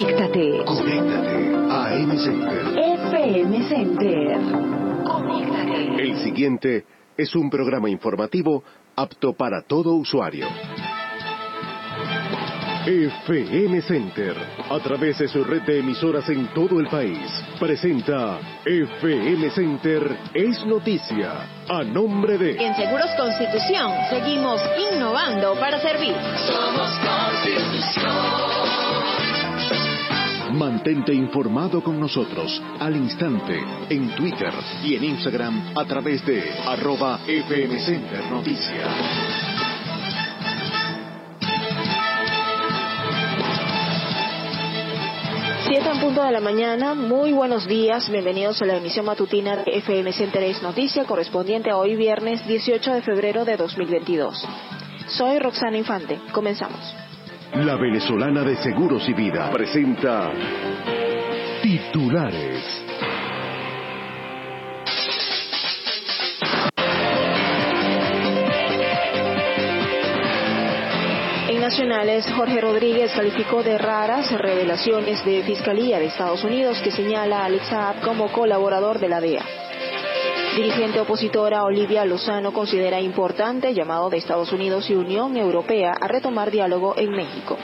Conéctate. Conéctate a AM Center. FM Center. Conéctate. El siguiente es un programa informativo apto para todo usuario. FM Center, a través de su red de emisoras en todo el país, presenta FM Center es noticia, a nombre de... En Seguros Constitución seguimos innovando para servir. Somos Constitución. Mantente informado con nosotros al instante en Twitter y en Instagram a través de arroba Noticias. Siete en punto de la mañana, muy buenos días, bienvenidos a la emisión matutina de FM Center es Noticia correspondiente a hoy viernes 18 de febrero de 2022. Soy Roxana Infante, comenzamos. La venezolana de Seguros y Vida presenta titulares. En nacionales, Jorge Rodríguez calificó de raras revelaciones de Fiscalía de Estados Unidos que señala a Alex Saab como colaborador de la DEA. Dirigente opositora Olivia Lozano considera importante llamado de Estados Unidos y Unión Europea a retomar diálogo en México.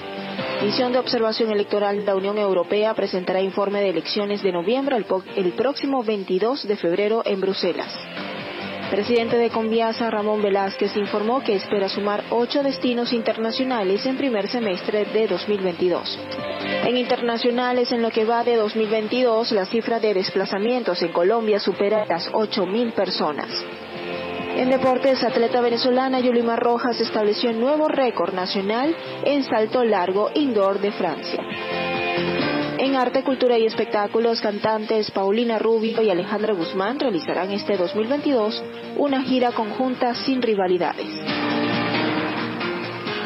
Misión de Observación Electoral de la Unión Europea presentará informe de elecciones de noviembre el, el próximo 22 de febrero en Bruselas. Presidente de Conviasa, Ramón Velázquez, informó que espera sumar ocho destinos internacionales en primer semestre de 2022. En internacionales, en lo que va de 2022, la cifra de desplazamientos en Colombia supera las 8.000 personas. En deportes, atleta venezolana Yulimar Rojas estableció un nuevo récord nacional en salto largo indoor de Francia. En arte, cultura y espectáculos, cantantes Paulina Rubio y Alejandra Guzmán realizarán este 2022 una gira conjunta sin rivalidades.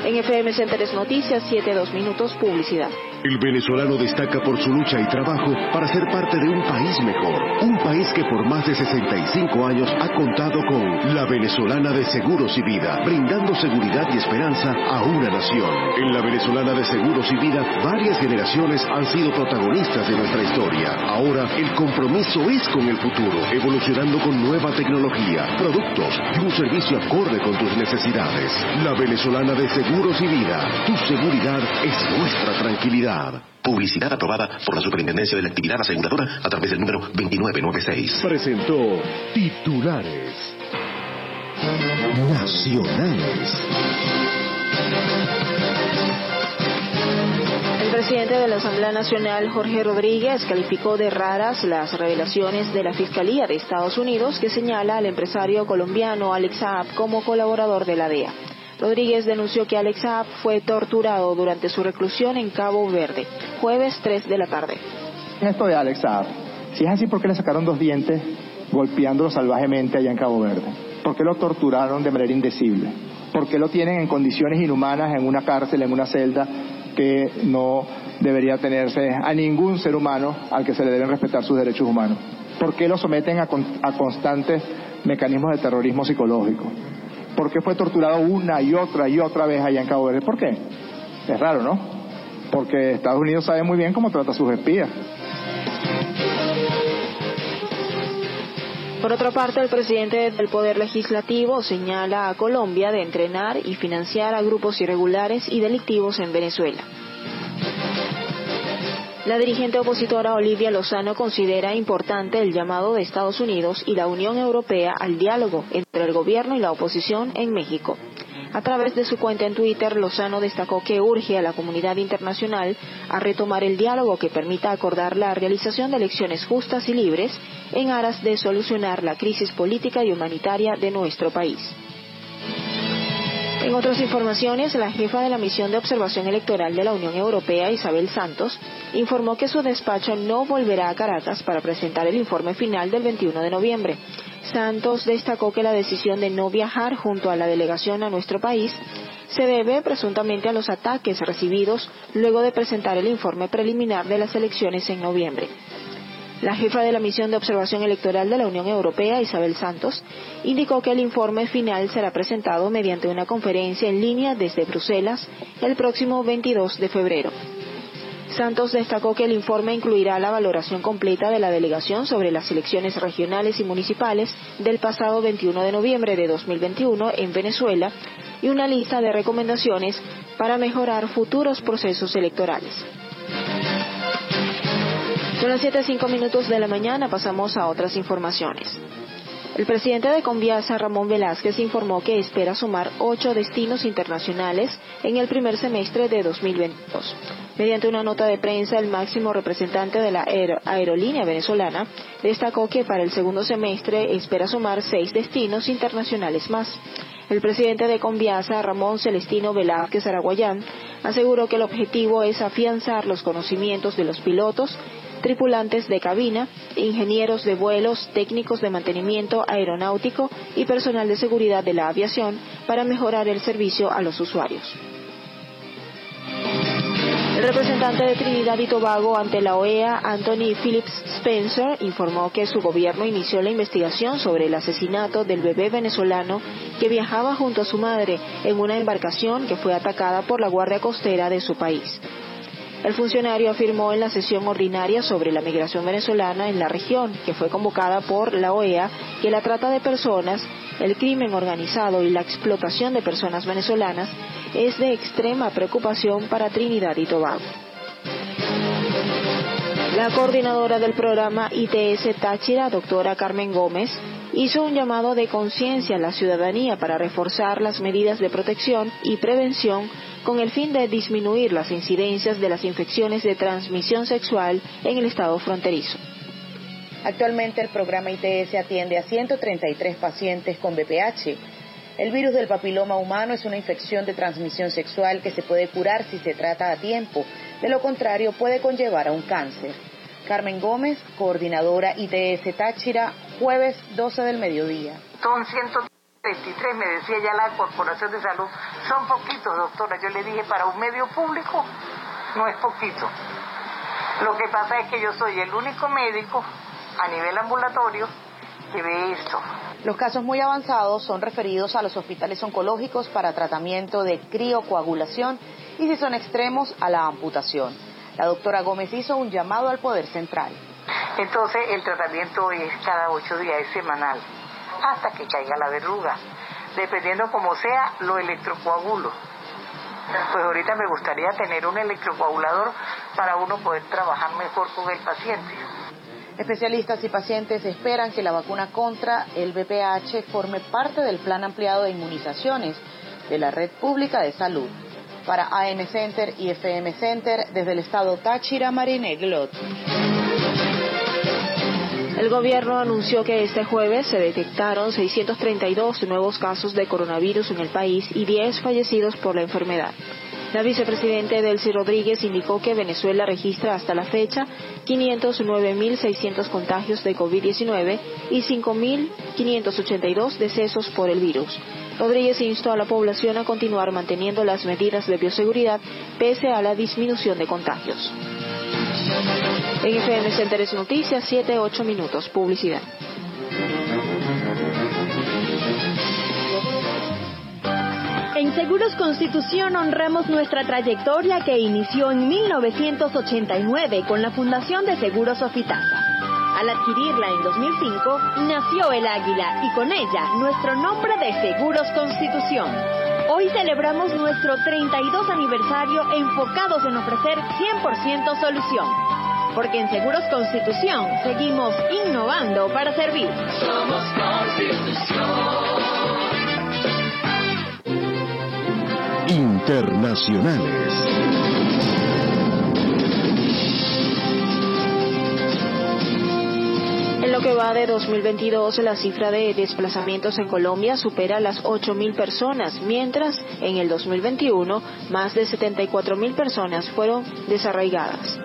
En FM Centers Noticias, 7-2 minutos, publicidad. El venezolano destaca por su lucha y trabajo para ser parte de un país mejor. Un país que por más de 65 años ha contado con la venezolana de Seguros y Vida, brindando seguridad y esperanza a una nación. En la venezolana de Seguros y Vida, varias generaciones han sido protagonistas de nuestra historia. Ahora, el compromiso es con el futuro, evolucionando con nueva tecnología, productos y un servicio acorde con tus necesidades. La venezolana de Seguros y Vida, tu seguridad es nuestra tranquilidad. Publicidad aprobada por la Superintendencia de la Actividad Aseguradora a través del número 2996. Presentó titulares nacionales. El presidente de la Asamblea Nacional, Jorge Rodríguez, calificó de raras las revelaciones de la Fiscalía de Estados Unidos que señala al empresario colombiano Alex Saab como colaborador de la DEA. Rodríguez denunció que Alex Saab fue torturado durante su reclusión en Cabo Verde, jueves 3 de la tarde. Esto de Alex Saab, si es así, ¿por qué le sacaron dos dientes golpeándolo salvajemente allá en Cabo Verde? ¿Por qué lo torturaron de manera indecible? ¿Por qué lo tienen en condiciones inhumanas en una cárcel, en una celda que no debería tenerse a ningún ser humano al que se le deben respetar sus derechos humanos? ¿Por qué lo someten a, con, a constantes mecanismos de terrorismo psicológico? ¿Por qué fue torturado una y otra y otra vez allá en Cabo Verde? ¿Por qué? Es raro, ¿no? Porque Estados Unidos sabe muy bien cómo trata a sus espías. Por otra parte, el presidente del Poder Legislativo señala a Colombia de entrenar y financiar a grupos irregulares y delictivos en Venezuela. La dirigente opositora Olivia Lozano considera importante el llamado de Estados Unidos y la Unión Europea al diálogo entre el gobierno y la oposición en México. A través de su cuenta en Twitter, Lozano destacó que urge a la comunidad internacional a retomar el diálogo que permita acordar la realización de elecciones justas y libres en aras de solucionar la crisis política y humanitaria de nuestro país. En otras informaciones, la jefa de la misión de observación electoral de la Unión Europea, Isabel Santos, informó que su despacho no volverá a Caracas para presentar el informe final del 21 de noviembre. Santos destacó que la decisión de no viajar junto a la delegación a nuestro país se debe presuntamente a los ataques recibidos luego de presentar el informe preliminar de las elecciones en noviembre. La jefa de la misión de observación electoral de la Unión Europea, Isabel Santos, indicó que el informe final será presentado mediante una conferencia en línea desde Bruselas el próximo 22 de febrero. Santos destacó que el informe incluirá la valoración completa de la delegación sobre las elecciones regionales y municipales del pasado 21 de noviembre de 2021 en Venezuela y una lista de recomendaciones para mejorar futuros procesos electorales. Son las 7.05 minutos de la mañana, pasamos a otras informaciones. El presidente de Conviasa, Ramón Velázquez, informó que espera sumar ocho destinos internacionales en el primer semestre de 2022. Mediante una nota de prensa, el máximo representante de la aerolínea venezolana destacó que para el segundo semestre espera sumar seis destinos internacionales más. El presidente de Conviasa, Ramón Celestino Velázquez Araguayán, aseguró que el objetivo es afianzar los conocimientos de los pilotos tripulantes de cabina, ingenieros de vuelos, técnicos de mantenimiento aeronáutico y personal de seguridad de la aviación para mejorar el servicio a los usuarios. El representante de Trinidad y Tobago ante la OEA, Anthony Phillips Spencer, informó que su gobierno inició la investigación sobre el asesinato del bebé venezolano que viajaba junto a su madre en una embarcación que fue atacada por la Guardia Costera de su país. El funcionario afirmó en la sesión ordinaria sobre la migración venezolana en la región, que fue convocada por la OEA, que la trata de personas, el crimen organizado y la explotación de personas venezolanas es de extrema preocupación para Trinidad y Tobago. La coordinadora del programa ITS Táchira, doctora Carmen Gómez, hizo un llamado de conciencia a la ciudadanía para reforzar las medidas de protección y prevención con el fin de disminuir las incidencias de las infecciones de transmisión sexual en el estado fronterizo. Actualmente el programa ITS atiende a 133 pacientes con BPH el virus del papiloma humano es una infección de transmisión sexual que se puede curar si se trata a tiempo. De lo contrario, puede conllevar a un cáncer. Carmen Gómez, coordinadora ITS Táchira, jueves 12 del mediodía. Son 123, me decía ya la Corporación de Salud. Son poquitos, doctora. Yo le dije, para un medio público no es poquito. Lo que pasa es que yo soy el único médico a nivel ambulatorio que ve esto. Los casos muy avanzados son referidos a los hospitales oncológicos para tratamiento de criocoagulación y si son extremos a la amputación. La doctora Gómez hizo un llamado al Poder Central. Entonces el tratamiento es cada ocho días, es semanal, hasta que caiga la verruga. Dependiendo como sea, lo electrocoagulo. Pues ahorita me gustaría tener un electrocoagulador para uno poder trabajar mejor con el paciente. Especialistas y pacientes esperan que la vacuna contra el VPH forme parte del plan ampliado de inmunizaciones de la red pública de salud. Para AN Center y FM Center, desde el estado Táchira, Marine Glot. El gobierno anunció que este jueves se detectaron 632 nuevos casos de coronavirus en el país y 10 fallecidos por la enfermedad. La vicepresidenta Delcy Rodríguez indicó que Venezuela registra hasta la fecha 509.600 contagios de COVID-19 y 5.582 decesos por el virus. Rodríguez instó a la población a continuar manteniendo las medidas de bioseguridad pese a la disminución de contagios. En FM Centeres Noticias, 7-8 minutos. Publicidad. En Seguros Constitución honramos nuestra trayectoria que inició en 1989 con la Fundación de Seguros Sofitasa. Al adquirirla en 2005, nació el águila y con ella nuestro nombre de Seguros Constitución. Hoy celebramos nuestro 32 aniversario enfocados en ofrecer 100% solución. Porque en Seguros Constitución seguimos innovando para servir. Somos Constitución. internacionales. Lo que va de 2022, la cifra de desplazamientos en Colombia supera las 8.000 personas, mientras en el 2021 más de 74.000 personas fueron desarraigadas.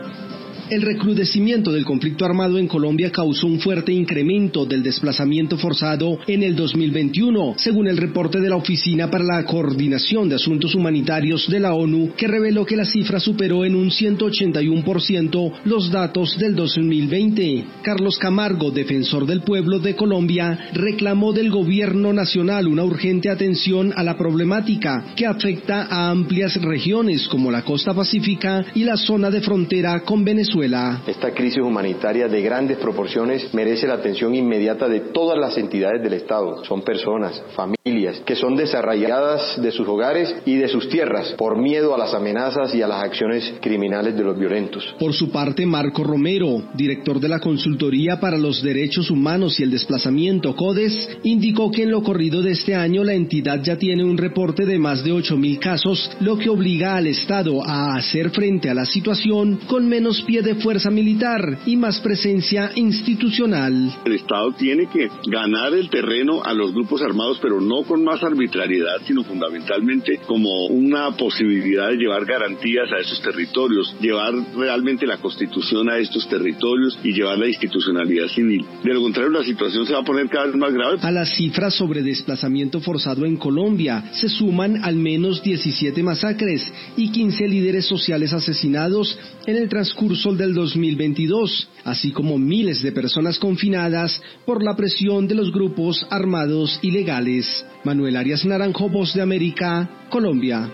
El recrudecimiento del conflicto armado en Colombia causó un fuerte incremento del desplazamiento forzado en el 2021, según el reporte de la Oficina para la Coordinación de Asuntos Humanitarios de la ONU, que reveló que la cifra superó en un 181% los datos del 2020. Carlos Camargo, defensor del pueblo de Colombia, reclamó del gobierno nacional una urgente atención a la problemática que afecta a amplias regiones como la costa pacífica y la zona de frontera con Venezuela. Esta crisis humanitaria de grandes proporciones merece la atención inmediata de todas las entidades del Estado. Son personas, familias, que son desarraigadas de sus hogares y de sus tierras por miedo a las amenazas y a las acciones criminales de los violentos. Por su parte, Marco Romero, director de la Consultoría para los Derechos Humanos y el Desplazamiento CODES, indicó que en lo corrido de este año la entidad ya tiene un reporte de más de 8.000 casos, lo que obliga al Estado a hacer frente a la situación con menos pie de fuerza militar y más presencia institucional. El Estado tiene que ganar el terreno a los grupos armados, pero no con más arbitrariedad, sino fundamentalmente como una posibilidad de llevar garantías a esos territorios, llevar realmente la constitución a estos territorios y llevar la institucionalidad civil. De lo contrario, la situación se va a poner cada vez más grave. A las cifras sobre desplazamiento forzado en Colombia se suman al menos 17 masacres y 15 líderes sociales asesinados en el transcurso del 2022, así como miles de personas confinadas por la presión de los grupos armados ilegales. Manuel Arias Naranjo, Voz de América, Colombia.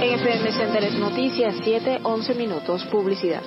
FM Noticias, 7, 11 minutos, publicidad.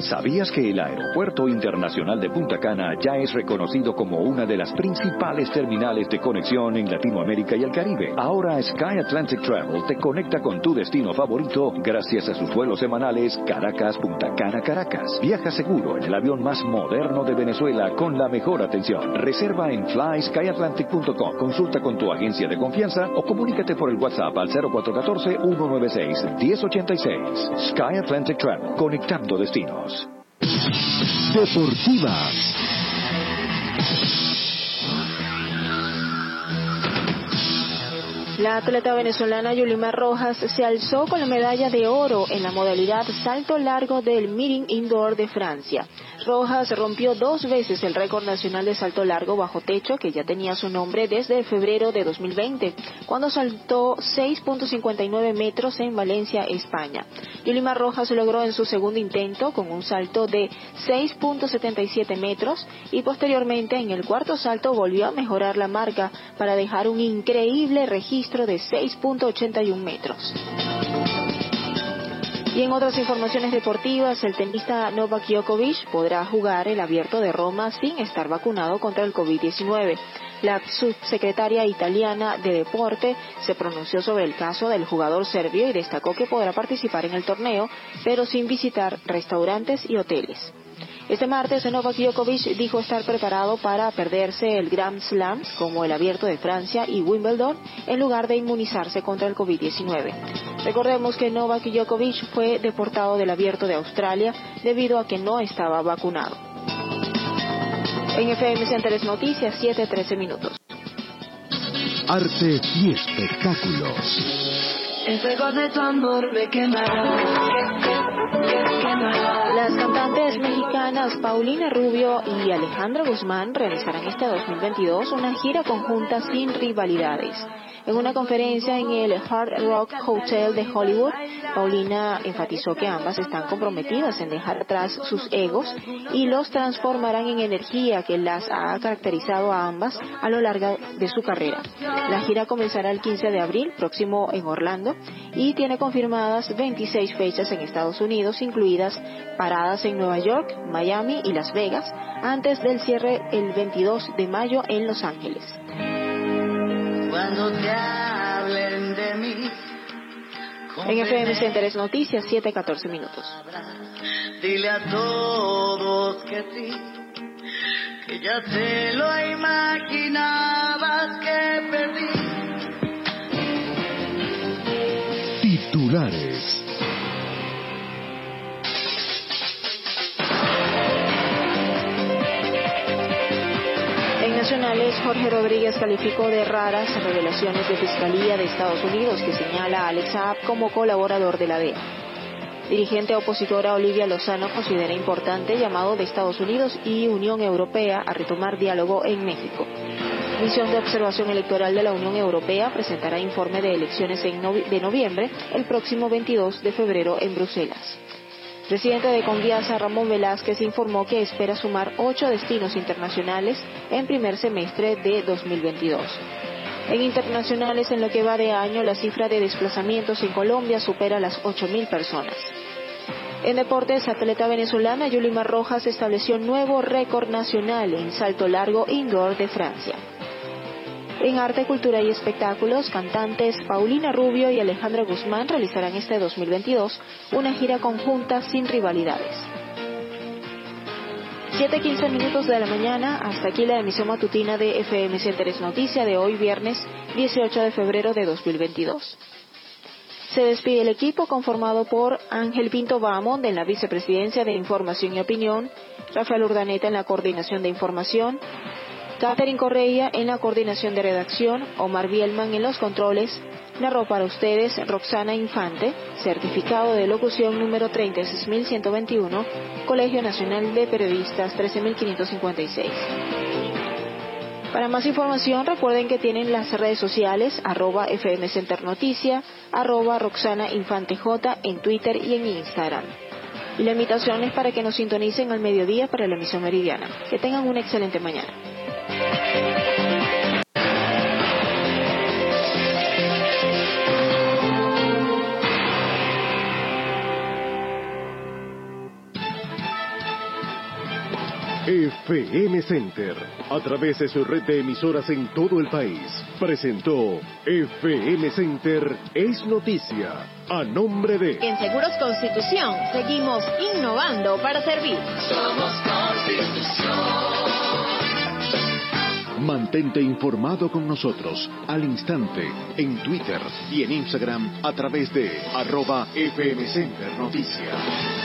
¿Sabías que el Aeropuerto Internacional de Punta Cana ya es reconocido como una de las principales terminales de conexión en Latinoamérica y el Caribe? Ahora Sky Atlantic Travel te conecta con tu destino favorito gracias a sus vuelos semanales Caracas-Punta Cana Caracas. Viaja seguro en el avión más moderno de Venezuela con la mejor atención. Reserva en flyskyatlantic.com. Consulta con tu agencia de confianza o comunícate por el WhatsApp al 0414-196-1086. Sky Atlantic Travel, conectando destinos. Deportivas. La atleta venezolana Yulima Rojas se alzó con la medalla de oro en la modalidad salto largo del Meeting Indoor de Francia. Rojas rompió dos veces el récord nacional de salto largo bajo techo que ya tenía su nombre desde febrero de 2020, cuando saltó 6.59 metros en Valencia, España. Yulima Rojas logró en su segundo intento con un salto de 6.77 metros y posteriormente en el cuarto salto volvió a mejorar la marca para dejar un increíble registro de 6.81 metros. Y en otras informaciones deportivas, el tenista Novak Djokovic podrá jugar el abierto de Roma sin estar vacunado contra el COVID-19. La subsecretaria italiana de deporte se pronunció sobre el caso del jugador serbio y destacó que podrá participar en el torneo, pero sin visitar restaurantes y hoteles. Este martes, Novak Djokovic dijo estar preparado para perderse el Grand Slam, como el Abierto de Francia y Wimbledon, en lugar de inmunizarse contra el COVID-19. Recordemos que Novak Djokovic fue deportado del Abierto de Australia debido a que no estaba vacunado. En FM Centeres Noticias, 7-13 minutos. Arte y espectáculos. El fuego de tu amor me quemará. Las cantantes mexicanas Paulina Rubio y Alejandra Guzmán realizarán este 2022 una gira conjunta sin rivalidades. En una conferencia en el Hard Rock Hotel de Hollywood, Paulina enfatizó que ambas están comprometidas en dejar atrás sus egos y los transformarán en energía que las ha caracterizado a ambas a lo largo de su carrera. La gira comenzará el 15 de abril próximo en Orlando y tiene confirmadas 26 fechas en Estados Unidos, incluidas paradas en Nueva York, Miami y Las Vegas, antes del cierre el 22 de mayo en Los Ángeles. Cuando te hablen de mí. En FM Centeres Noticias, 7-14 minutos. Dile a todos que sí, que ya te lo imaginabas que perdí. Titulares. Jorge Rodríguez calificó de raras revelaciones de Fiscalía de Estados Unidos que señala a Alex Saab como colaborador de la DEA. Dirigente opositora Olivia Lozano considera importante llamado de Estados Unidos y Unión Europea a retomar diálogo en México. Misión de Observación Electoral de la Unión Europea presentará informe de elecciones de noviembre el próximo 22 de febrero en Bruselas. Presidente de Conviasa, Ramón Velázquez, informó que espera sumar ocho destinos internacionales en primer semestre de 2022. En internacionales, en lo que va de año, la cifra de desplazamientos en Colombia supera las 8.000 personas. En deportes, atleta venezolana Yulimar Rojas estableció nuevo récord nacional en salto largo indoor de Francia. En arte, cultura y espectáculos, cantantes Paulina Rubio y Alejandra Guzmán realizarán este 2022 una gira conjunta sin rivalidades. 7.15 minutos de la mañana, hasta aquí la emisión matutina de FM Centeres Noticia de hoy viernes 18 de febrero de 2022. Se despide el equipo conformado por Ángel Pinto Bamón en la Vicepresidencia de Información y Opinión, Rafael Urdaneta en la Coordinación de Información, Catherine Correia en la coordinación de redacción, Omar Bielman en los controles, narró para ustedes Roxana Infante, certificado de locución número 36121, Colegio Nacional de Periodistas 13556. Para más información recuerden que tienen las redes sociales arroba FM arroba Roxana Infante en Twitter y en Instagram. Y la invitación es para que nos sintonicen al mediodía para la emisión meridiana. Que tengan una excelente mañana. FM Center, a través de su red de emisoras en todo el país, presentó FM Center es noticia, a nombre de... En Seguros Constitución seguimos innovando para servir. Somos Constitución. Mantente informado con nosotros al instante en Twitter y en Instagram a través de arroba FM Noticias.